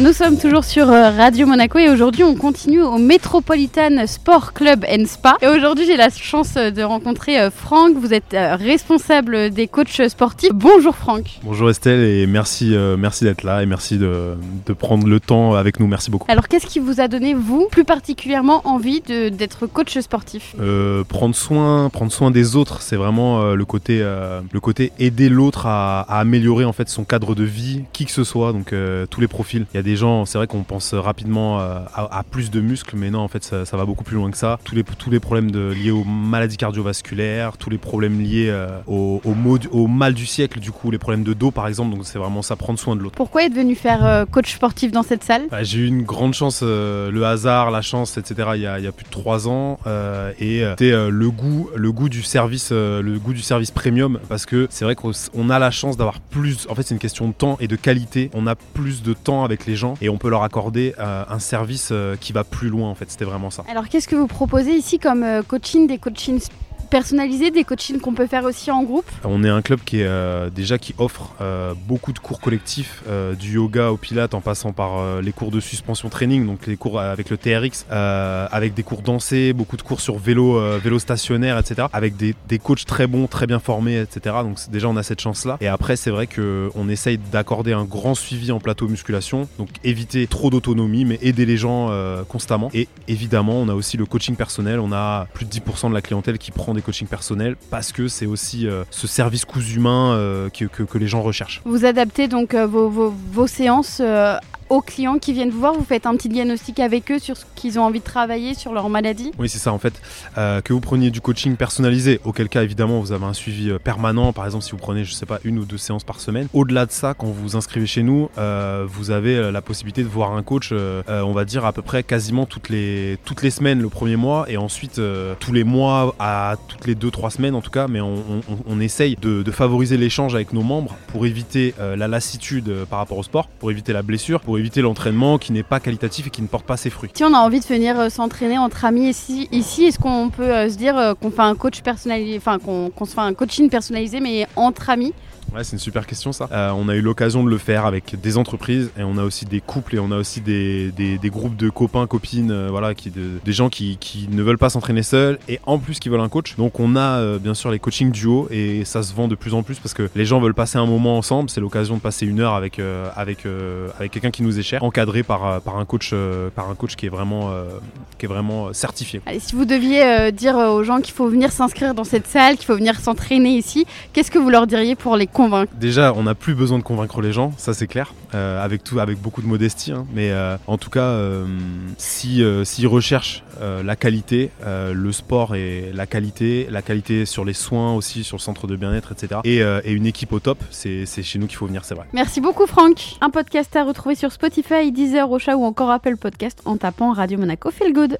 Nous sommes toujours sur euh, Radio Monaco et aujourd'hui on continue au Metropolitan Sport Club and Spa. Et aujourd'hui j'ai la chance de rencontrer euh, Franck, vous êtes euh, responsable des coachs sportifs. Bonjour Franck. Bonjour Estelle et merci, merci d'être là et merci de, de, prendre le temps avec nous, merci beaucoup. Alors qu'est-ce qui vous a donné vous plus particulièrement envie d'être coach sportif? Prendre soin, prendre soin des autres, c'est vraiment le, côté, le côté aider l'autre à, à, améliorer en fait son cadre de vie, qui que ce soit, donc tous les profils. Il y a des des gens, c'est vrai qu'on pense rapidement euh, à, plus de muscles, mais non, en fait, ça, va beaucoup plus loin que ça. Tous les, tous les problèmes de, liés aux maladies cardiovasculaires, tous les problèmes liés euh, au, au, mal du siècle, du coup, les problèmes de dos, par exemple. Donc, c'est vraiment ça, prendre soin de l'autre. Pourquoi êtes venu faire euh, coach sportif dans cette salle? Bah, J'ai eu une grande chance, le hasard, la chance, etc. Il y a, il y a plus de trois ans, et c'était le goût, le goût du service, le goût du service premium, parce que c'est vrai qu'on a la chance d'avoir plus. En fait, c'est une question de temps et de qualité. On a plus de temps avec les et on peut leur accorder euh, un service euh, qui va plus loin en fait. C'était vraiment ça. Alors qu'est-ce que vous proposez ici comme euh, coaching, des coachings personnalisé, des coachings qu'on peut faire aussi en groupe On est un club qui est euh, déjà qui offre euh, beaucoup de cours collectifs, euh, du yoga au pilates en passant par les cours de suspension training, donc les cours avec le TRX, avec des cours dansés, beaucoup de cours sur vélo, vélo stationnaire, etc. Avec des, des, coachs très bons, très bien formés, etc. Donc déjà on a cette chance-là. Et après c'est vrai qu'on essaye d'accorder un grand suivi en plateau musculation, donc éviter trop d'autonomie, mais aider les gens constamment. Et évidemment on a aussi le coaching personnel, on a plus de 10% de la clientèle qui prend des coaching personnel parce que c'est aussi euh, ce service cousu humain euh, que, que, les gens recherchent. Vous adaptez donc euh, vos, vos, vos, séances aux clients qui viennent vous voir, vous faites un petit diagnostic avec eux sur ce qu'ils ont envie de travailler, sur leur maladie? Oui, c'est ça en fait. Euh, que vous preniez du coaching personnalisé, auquel cas évidemment vous avez un suivi euh, permanent. Par exemple, si vous prenez, je sais pas, une ou deux séances par semaine. Au-delà de ça, quand vous vous inscrivez chez nous, euh, vous avez la possibilité de voir un coach, on va dire à peu près quasiment toutes les, toutes les semaines le premier mois et ensuite tous les mois à toutes les deux, trois semaines en tout cas. Mais on, essaye de, de favoriser l'échange avec nos membres pour éviter la lassitude par rapport au sport, pour éviter la blessure, pour éviter l'entraînement qui n'est pas qualitatif et qui ne porte pas ses fruits. Si on a envie de venir euh, s'entraîner entre amis ici, ici est-ce qu'on peut euh, se dire euh, qu'on fait un coach personnalisé, enfin qu'on se fait un coaching personnalisé mais entre amis Ouais, c'est une super question ça. Euh, on a eu l'occasion de le faire avec des entreprises et on a aussi des couples et on a aussi des, des, groupes de copains, copines, euh, voilà, qui, des gens qui, qui, ne veulent pas s'entraîner seuls et en plus qui veulent un coach. Donc on a euh, bien sûr les coachings duo et ça se vend de plus en plus parce que les gens veulent passer un moment ensemble. C'est l'occasion de passer une heure avec, avec, avec quelqu'un qui nous est cher, encadré par, par, un, coach, par un coach qui est vraiment, qui est vraiment certifié. Si vous deviez dire aux gens qu'il faut venir s'inscrire dans cette salle, qu'il faut venir s'entraîner ici, qu'est-ce que vous leur diriez pour les Déjà, on n'a plus besoin de convaincre les gens, ça c'est clair, euh, avec tout, avec beaucoup de modestie. Hein. mais euh, en tout cas, euh, si s'ils recherchent la qualité, le sport et la qualité, la qualité sur les soins aussi, sur le centre de bien-être, etc. Et, et, une équipe au top, c'est chez nous qu'il faut venir, c'est vrai. Merci beaucoup Franck. Un podcast à retrouver sur Spotify, Deezer, Ocha ou encore Apple Podcast en tapant Radio Monaco Feel Good.